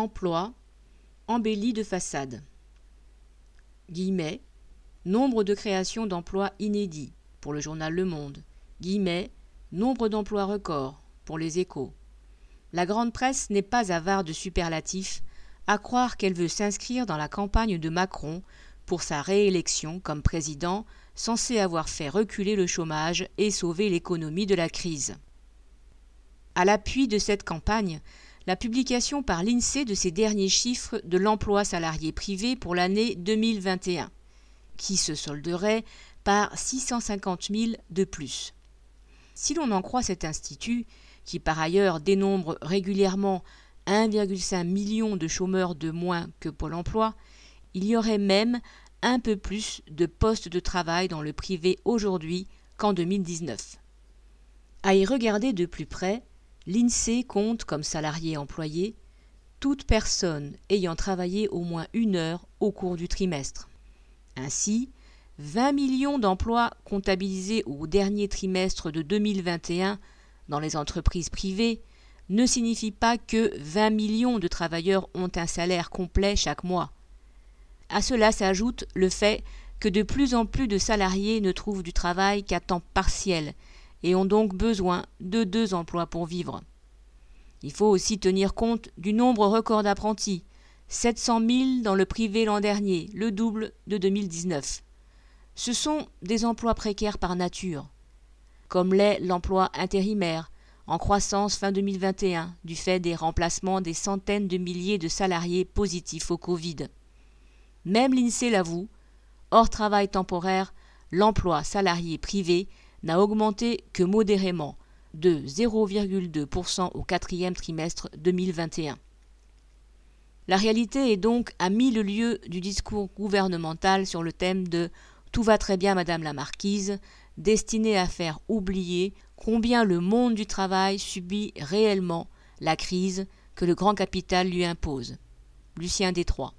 Emploi, embellie de façade. Guillemets, nombre de créations d'emplois inédits pour le journal Le Monde. Guillemets, nombre d'emplois records pour les échos. La grande presse n'est pas avare de superlatifs, à croire qu'elle veut s'inscrire dans la campagne de Macron pour sa réélection comme président censé avoir fait reculer le chômage et sauver l'économie de la crise. À l'appui de cette campagne, la publication par l'INSEE de ses derniers chiffres de l'emploi salarié privé pour l'année 2021, qui se solderait par 650 000 de plus. Si l'on en croit cet institut, qui par ailleurs dénombre régulièrement 1,5 million de chômeurs de moins que Pôle emploi, il y aurait même un peu plus de postes de travail dans le privé aujourd'hui qu'en 2019. À y regarder de plus près, L'INSEE compte comme salarié employé toute personne ayant travaillé au moins une heure au cours du trimestre. Ainsi, 20 millions d'emplois comptabilisés au dernier trimestre de 2021 dans les entreprises privées ne signifient pas que 20 millions de travailleurs ont un salaire complet chaque mois. À cela s'ajoute le fait que de plus en plus de salariés ne trouvent du travail qu'à temps partiel et ont donc besoin de deux emplois pour vivre. Il faut aussi tenir compte du nombre record d'apprentis, 700 000 dans le privé l'an dernier, le double de 2019. Ce sont des emplois précaires par nature, comme l'est l'emploi intérimaire, en croissance fin 2021 du fait des remplacements des centaines de milliers de salariés positifs au Covid. Même l'INSEE l'avoue, hors travail temporaire, l'emploi salarié privé n'a augmenté que modérément, de 0,2% au quatrième trimestre 2021. La réalité est donc à mille lieues du discours gouvernemental sur le thème de Tout va très bien, Madame la Marquise, destiné à faire oublier combien le monde du travail subit réellement la crise que le grand capital lui impose. Lucien Détroit.